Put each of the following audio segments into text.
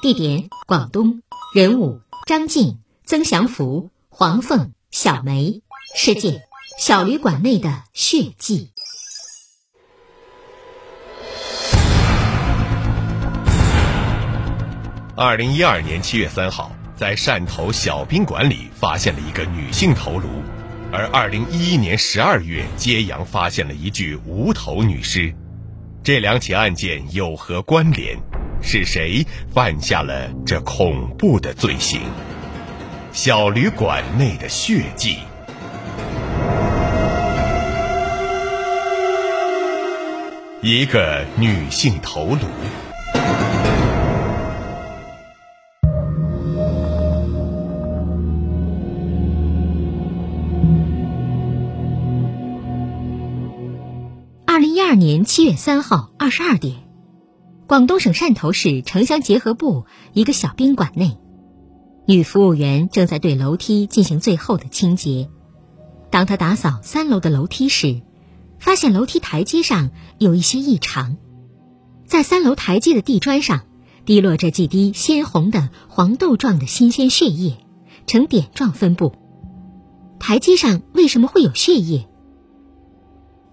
地点：广东，人物：张晋、曾祥福、黄凤、小梅。事件：小旅馆内的血迹。二零一二年七月三号，在汕头小宾馆里发现了一个女性头颅，而二零一一年十二月，揭阳发现了一具无头女尸。这两起案件有何关联？是谁犯下了这恐怖的罪行？小旅馆内的血迹。一个女性头颅。二零一二年七月三号二十二点，广东省汕头市城乡结合部一个小宾馆内，女服务员正在对楼梯进行最后的清洁。当她打扫三楼的楼梯时，发现楼梯台阶上有一些异常，在三楼台阶的地砖上滴落着几滴鲜红的黄豆状的新鲜血液，呈点状分布。台阶上为什么会有血液？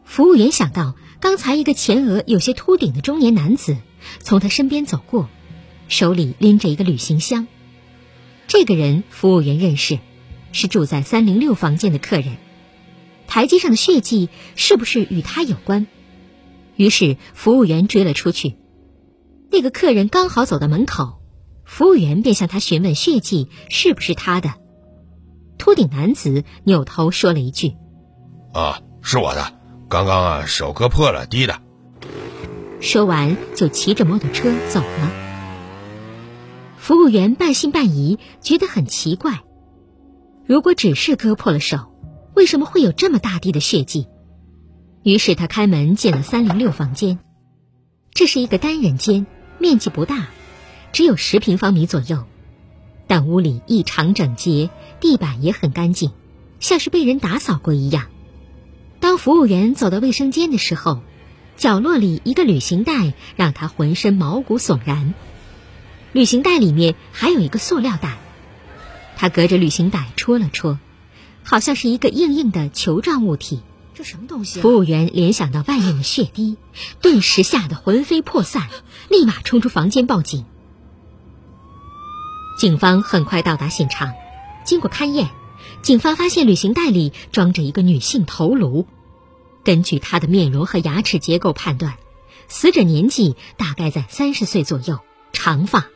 服务员想到，刚才一个前额有些秃顶的中年男子从他身边走过，手里拎着一个旅行箱。这个人服务员认识，是住在三零六房间的客人。台阶上的血迹是不是与他有关？于是服务员追了出去。那个客人刚好走到门口，服务员便向他询问血迹是不是他的。秃顶男子扭头说了一句：“啊，是我的，刚刚啊手割破了滴的。”说完就骑着摩托车走了。服务员半信半疑，觉得很奇怪：如果只是割破了手，为什么会有这么大滴的血迹？于是他开门进了三零六房间。这是一个单人间，面积不大，只有十平方米左右，但屋里异常整洁，地板也很干净，像是被人打扫过一样。当服务员走到卫生间的时候，角落里一个旅行袋让他浑身毛骨悚然。旅行袋里面还有一个塑料袋，他隔着旅行袋戳了戳。好像是一个硬硬的球状物体，这什么东西？服务员联想到外面的血滴，顿时吓得魂飞魄散，立马冲出房间报警。警方很快到达现场，经过勘验，警方发现旅行袋里装着一个女性头颅。根据他的面容和牙齿结构判断，死者年纪大概在三十岁左右，长发。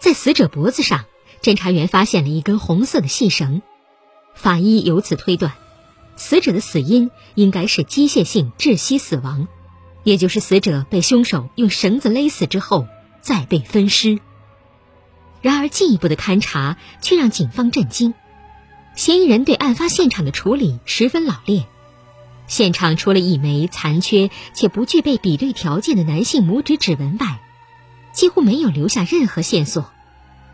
在死者脖子上，侦查员发现了一根红色的细绳。法医由此推断，死者的死因应该是机械性窒息死亡，也就是死者被凶手用绳子勒死之后再被分尸。然而，进一步的勘查却让警方震惊：嫌疑人对案发现场的处理十分老练，现场除了一枚残缺且不具备比对条件的男性拇指指纹外，几乎没有留下任何线索，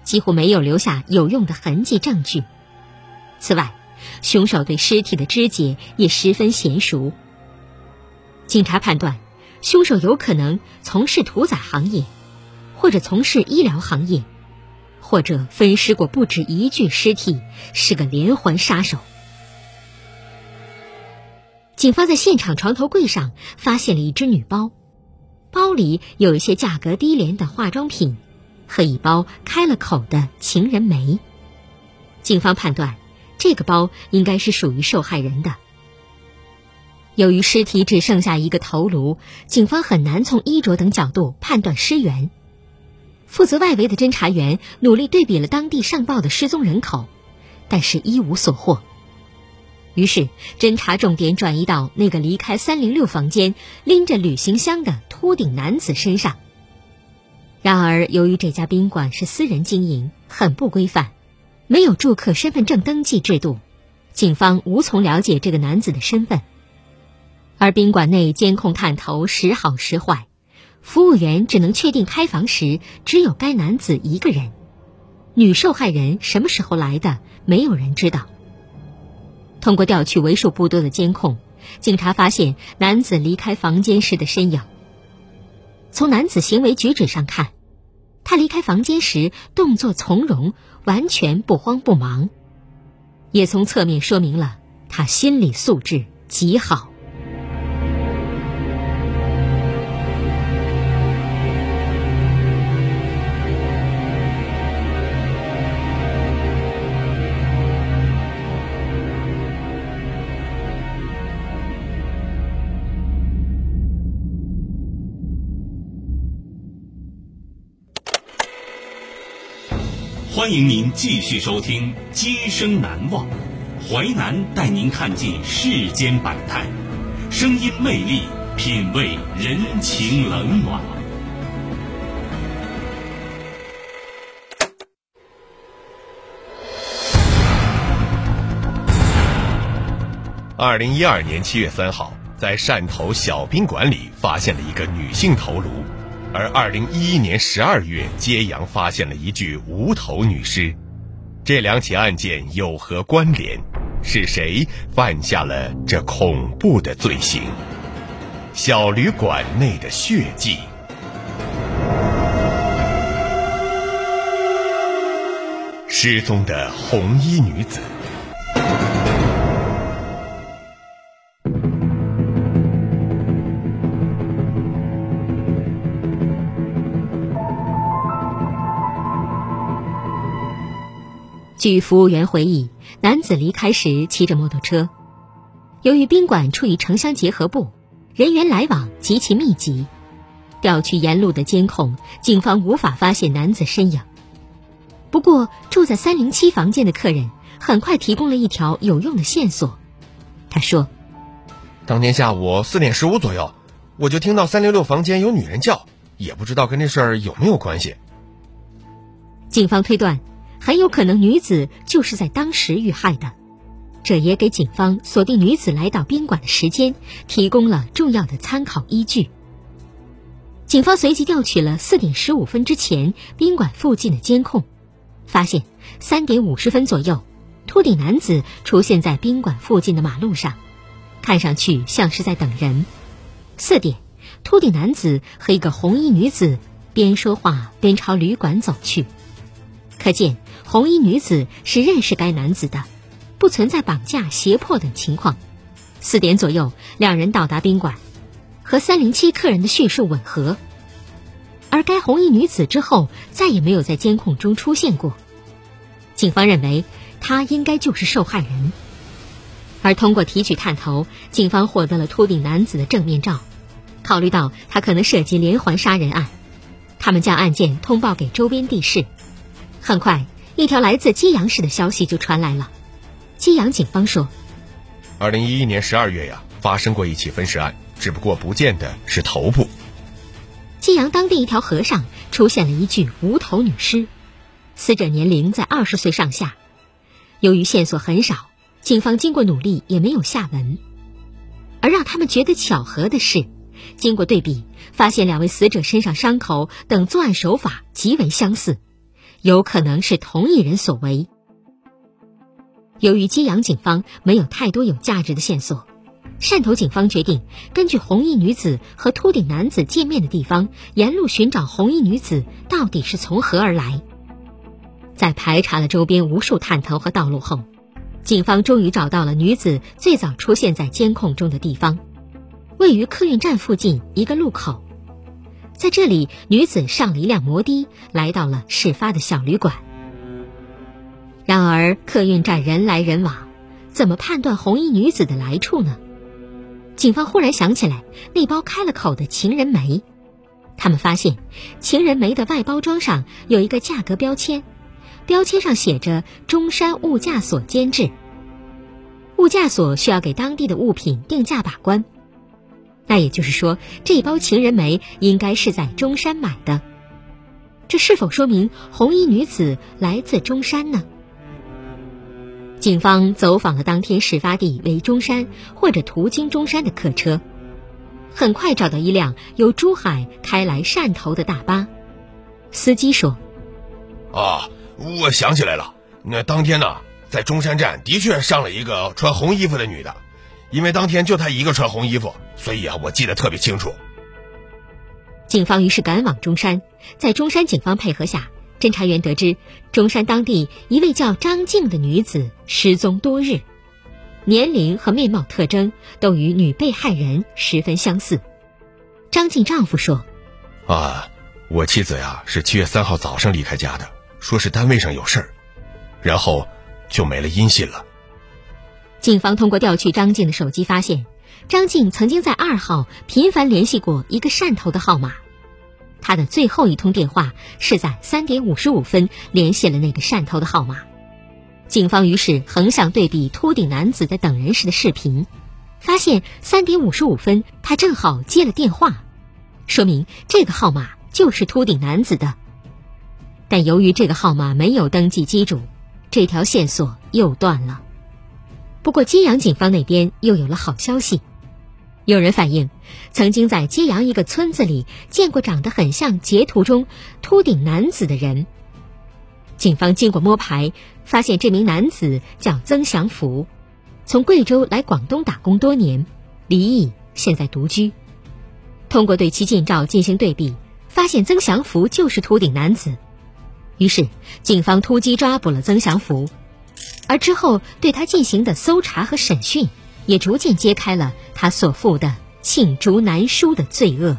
几乎没有留下有用的痕迹证据。此外，凶手对尸体的肢解也十分娴熟。警察判断，凶手有可能从事屠宰行业，或者从事医疗行业，或者分尸过不止一具尸体，是个连环杀手。警方在现场床头柜上发现了一只女包，包里有一些价格低廉的化妆品，和一包开了口的情人梅。警方判断，这个包应该是属于受害人的。由于尸体只剩下一个头颅，警方很难从衣着等角度判断尸源。负责外围的侦查员努力对比了当地上报的失踪人口，但是一无所获。于是，侦查重点转移到那个离开三零六房间、拎着旅行箱的秃顶男子身上。然而，由于这家宾馆是私人经营，很不规范，没有住客身份证登记制度，警方无从了解这个男子的身份。而宾馆内监控探头时好时坏，服务员只能确定开房时只有该男子一个人，女受害人什么时候来的，没有人知道。通过调取为数不多的监控，警察发现男子离开房间时的身影。从男子行为举止上看，他离开房间时动作从容，完全不慌不忙，也从侧面说明了他心理素质极好。欢迎您继续收听《今生难忘》，淮南带您看尽世间百态，声音魅力，品味人情冷暖。二零一二年七月三号，在汕头小宾馆里发现了一个女性头颅。而二零一一年十二月，揭阳发现了一具无头女尸，这两起案件有何关联？是谁犯下了这恐怖的罪行？小旅馆内的血迹，失踪的红衣女子。据服务员回忆，男子离开时骑着摩托车。由于宾馆处于城乡结合部，人员来往极其密集，调取沿路的监控，警方无法发现男子身影。不过，住在三零七房间的客人很快提供了一条有用的线索。他说：“当天下午四点十五左右，我就听到三零六房间有女人叫，也不知道跟这事儿有没有关系。”警方推断。很有可能女子就是在当时遇害的，这也给警方锁定女子来到宾馆的时间提供了重要的参考依据。警方随即调取了四点十五分之前宾馆附近的监控，发现三点五十分左右，秃顶男子出现在宾馆附近的马路上，看上去像是在等人。四点，秃顶男子和一个红衣女子边说话边朝旅馆走去，可见。红衣女子是认识该男子的，不存在绑架、胁迫等情况。四点左右，两人到达宾馆，和三零七客人的叙述吻合。而该红衣女子之后再也没有在监控中出现过。警方认为，她应该就是受害人。而通过提取探头，警方获得了秃顶男子的正面照。考虑到他可能涉及连环杀人案，他们将案件通报给周边地市。很快。一条来自揭阳市的消息就传来了。揭阳警方说，二零一一年十二月呀，发生过一起分尸案，只不过不见的是头部。揭阳当地一条河上出现了一具无头女尸，死者年龄在二十岁上下。由于线索很少，警方经过努力也没有下文。而让他们觉得巧合的是，经过对比，发现两位死者身上伤口等作案手法极为相似。有可能是同一人所为。由于揭阳警方没有太多有价值的线索，汕头警方决定根据红衣女子和秃顶男子见面的地方，沿路寻找红衣女子到底是从何而来。在排查了周边无数探头和道路后，警方终于找到了女子最早出现在监控中的地方，位于客运站附近一个路口。在这里，女子上了一辆摩的，来到了事发的小旅馆。然而，客运站人来人往，怎么判断红衣女子的来处呢？警方忽然想起来那包开了口的情人梅，他们发现情人梅的外包装上有一个价格标签，标签上写着“中山物价所监制”。物价所需要给当地的物品定价把关，那也就是说，这包情人梅应该是在中山买的。这是否说明红衣女子来自中山呢？警方走访了当天事发地为中山或者途经中山的客车，很快找到一辆由珠海开来汕头的大巴。司机说：“啊，我想起来了，那当天呢，在中山站的确上了一个穿红衣服的女的，因为当天就他一个穿红衣服，所以啊，我记得特别清楚。”警方于是赶往中山，在中山警方配合下。侦查员得知，中山当地一位叫张静的女子失踪多日，年龄和面貌特征都与女被害人十分相似。张静丈夫说：“啊，我妻子呀是七月三号早上离开家的，说是单位上有事儿，然后就没了音信了。”警方通过调取张静的手机，发现张静曾经在二号频繁联系过一个汕头的号码。他的最后一通电话是在三点五十五分联系了那个汕头的号码，警方于是横向对比秃顶男子的等人时的视频，发现三点五十五分他正好接了电话，说明这个号码就是秃顶男子的。但由于这个号码没有登记机主，这条线索又断了。不过揭阳警方那边又有了好消息。有人反映，曾经在揭阳一个村子里见过长得很像截图中秃顶男子的人。警方经过摸排，发现这名男子叫曾祥福，从贵州来广东打工多年，离异，现在独居。通过对其近照进行对比，发现曾祥福就是秃顶男子。于是，警方突击抓捕了曾祥福，而之后对他进行的搜查和审讯。也逐渐揭开了他所负的罄竹难书的罪恶。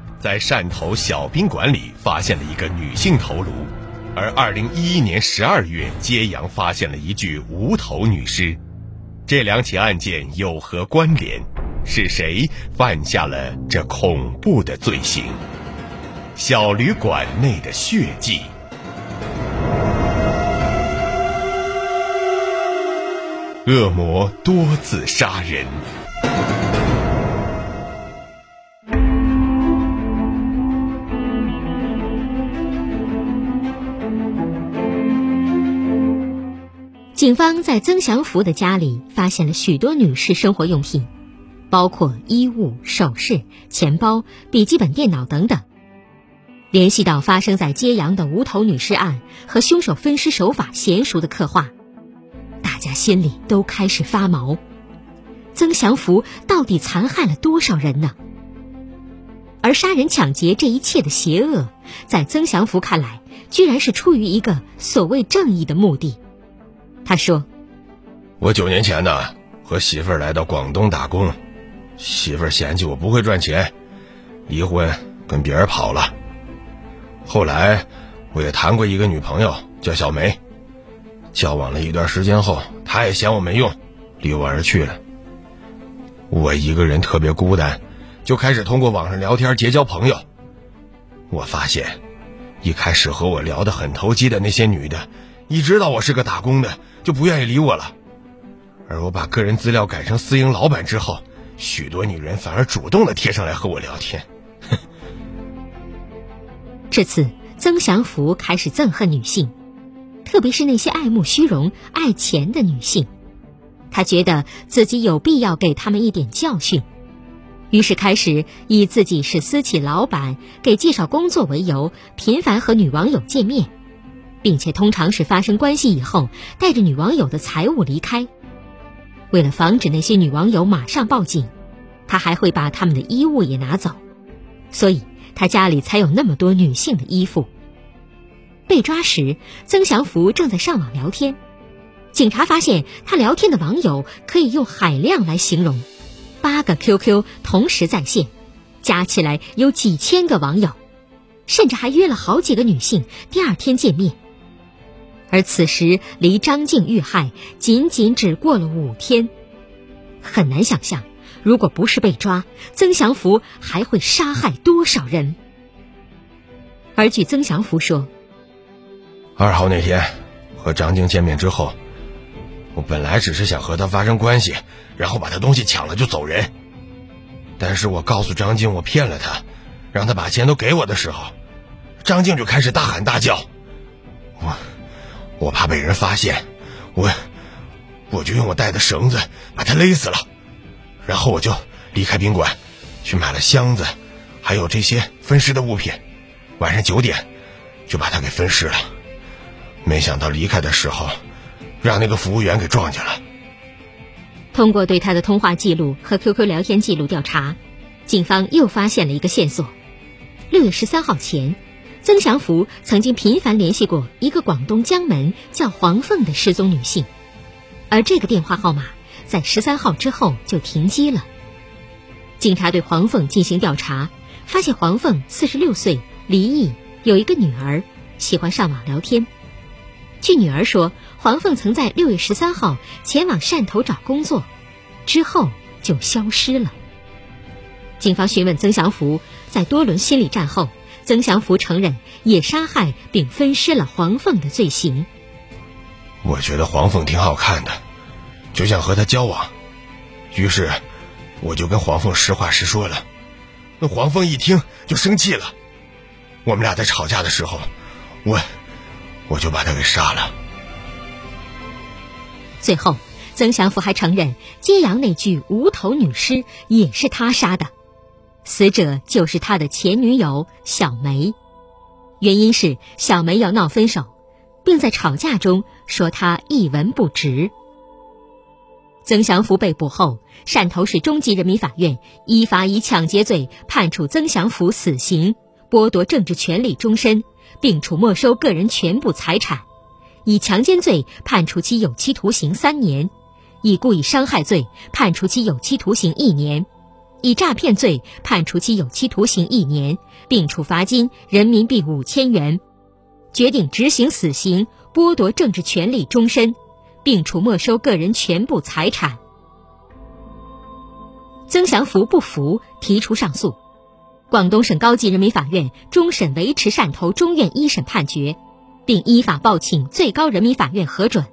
在汕头小宾馆里发现了一个女性头颅，而二零一一年十二月，揭阳发现了一具无头女尸，这两起案件有何关联？是谁犯下了这恐怖的罪行？小旅馆内的血迹，恶魔多次杀人。警方在曾祥福的家里发现了许多女士生活用品，包括衣物、首饰、钱包、笔记本电脑等等。联系到发生在揭阳的无头女尸案和凶手分尸手法娴熟的刻画，大家心里都开始发毛。曾祥福到底残害了多少人呢？而杀人抢劫这一切的邪恶，在曾祥福看来，居然是出于一个所谓正义的目的。他说：“我九年前呢，和媳妇儿来到广东打工，媳妇儿嫌弃我不会赚钱，离婚跟别人跑了。后来，我也谈过一个女朋友，叫小梅，交往了一段时间后，她也嫌我没用，离我而去了。我一个人特别孤单，就开始通过网上聊天结交朋友。我发现，一开始和我聊得很投机的那些女的，一知道我是个打工的，就不愿意理我了。而我把个人资料改成私营老板之后，许多女人反而主动的贴上来和我聊天。这次，曾祥福开始憎恨女性，特别是那些爱慕虚荣、爱钱的女性。他觉得自己有必要给他们一点教训，于是开始以自己是私企老板、给介绍工作为由，频繁和女网友见面，并且通常是发生关系以后，带着女网友的财物离开。为了防止那些女网友马上报警，他还会把他们的衣物也拿走，所以。他家里才有那么多女性的衣服。被抓时，曾祥福正在上网聊天，警察发现他聊天的网友可以用海量来形容，八个 QQ 同时在线，加起来有几千个网友，甚至还约了好几个女性第二天见面。而此时离张静遇害仅仅只过了五天，很难想象。如果不是被抓，曾祥福还会杀害多少人？而据曾祥福说，二号那天和张静见面之后，我本来只是想和她发生关系，然后把她东西抢了就走人。但是我告诉张静我骗了她，让她把钱都给我的时候，张静就开始大喊大叫。我我怕被人发现，我我就用我带的绳子把他勒死了。然后我就离开宾馆，去买了箱子，还有这些分尸的物品。晚上九点，就把他给分尸了。没想到离开的时候，让那个服务员给撞见了。通过对他的通话记录和 QQ 聊天记录调查，警方又发现了一个线索：六月十三号前，曾祥福曾经频繁联系过一个广东江门叫黄凤的失踪女性，而这个电话号码。在十三号之后就停机了。警察对黄凤进行调查，发现黄凤四十六岁，离异，有一个女儿，喜欢上网聊天。据女儿说，黄凤曾在六月十三号前往汕头找工作，之后就消失了。警方询问曾祥福，在多轮心理战后，曾祥福承认也杀害并分尸了黄凤的罪行。我觉得黄凤挺好看的。就想和她交往，于是我就跟黄凤实话实说了。那黄凤一听就生气了，我们俩在吵架的时候，我我就把他给杀了。最后，曾祥福还承认揭阳那具无头女尸也是他杀的，死者就是他的前女友小梅，原因是小梅要闹分手，并在吵架中说他一文不值。曾祥福被捕后，汕头市中级人民法院依法以抢劫罪判处曾祥福死刑，剥夺政治权利终身，并处没收个人全部财产；以强奸罪判处其有期徒刑三年；以故意伤害罪判处其有期徒刑一年；以诈骗罪判处其有期徒刑一年，并处罚金人民币五千元，决定执行死刑，剥夺政治权利终身。并处没收个人全部财产。曾祥福不服，提出上诉。广东省高级人民法院终审维持汕头中院一审判决，并依法报请最高人民法院核准。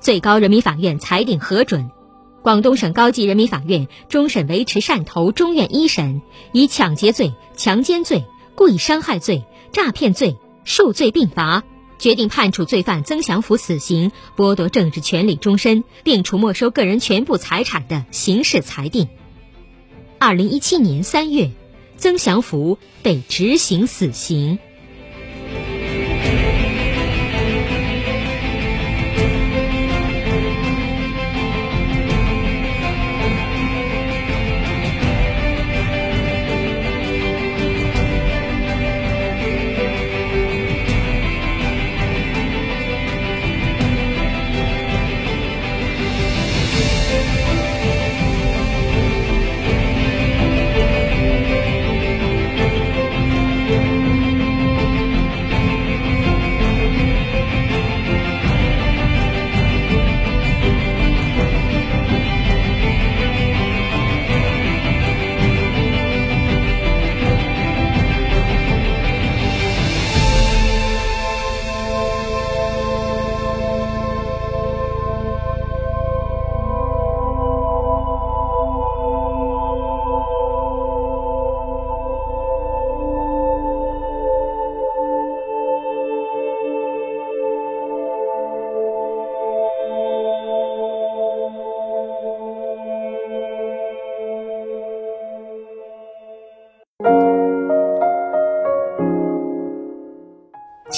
最高人民法院裁定核准。广东省高级人民法院终审维持汕头中院一审以抢劫罪、强奸罪、故意伤害罪、诈骗罪数罪并罚。决定判处罪犯曾祥福死刑，剥夺政治权利终身，并处没收个人全部财产的刑事裁定。二零一七年三月，曾祥福被执行死刑。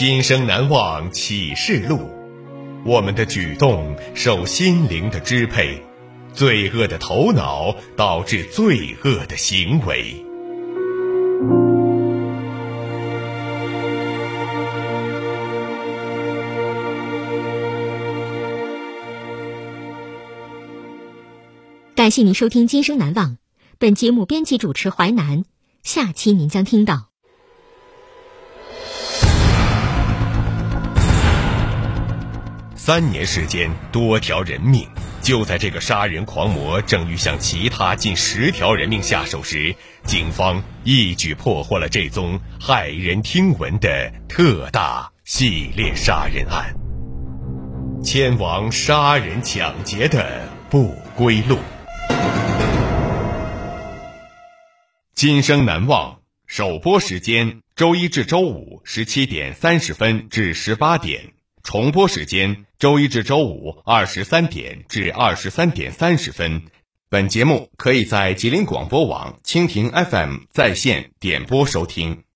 今生难忘启示录。我们的举动受心灵的支配，罪恶的头脑导致罪恶的行为。感谢您收听《今生难忘》，本节目编辑主持淮南。下期您将听到。三年时间，多条人命。就在这个杀人狂魔正欲向其他近十条人命下手时，警方一举破获了这宗骇人听闻的特大系列杀人案——千王杀人抢劫的不归路。今生难忘首播时间：周一至周五十七点三十分至十八点。重播时间：周一至周五二十三点至二十三点三十分。本节目可以在吉林广播网、蜻蜓 FM 在线点播收听。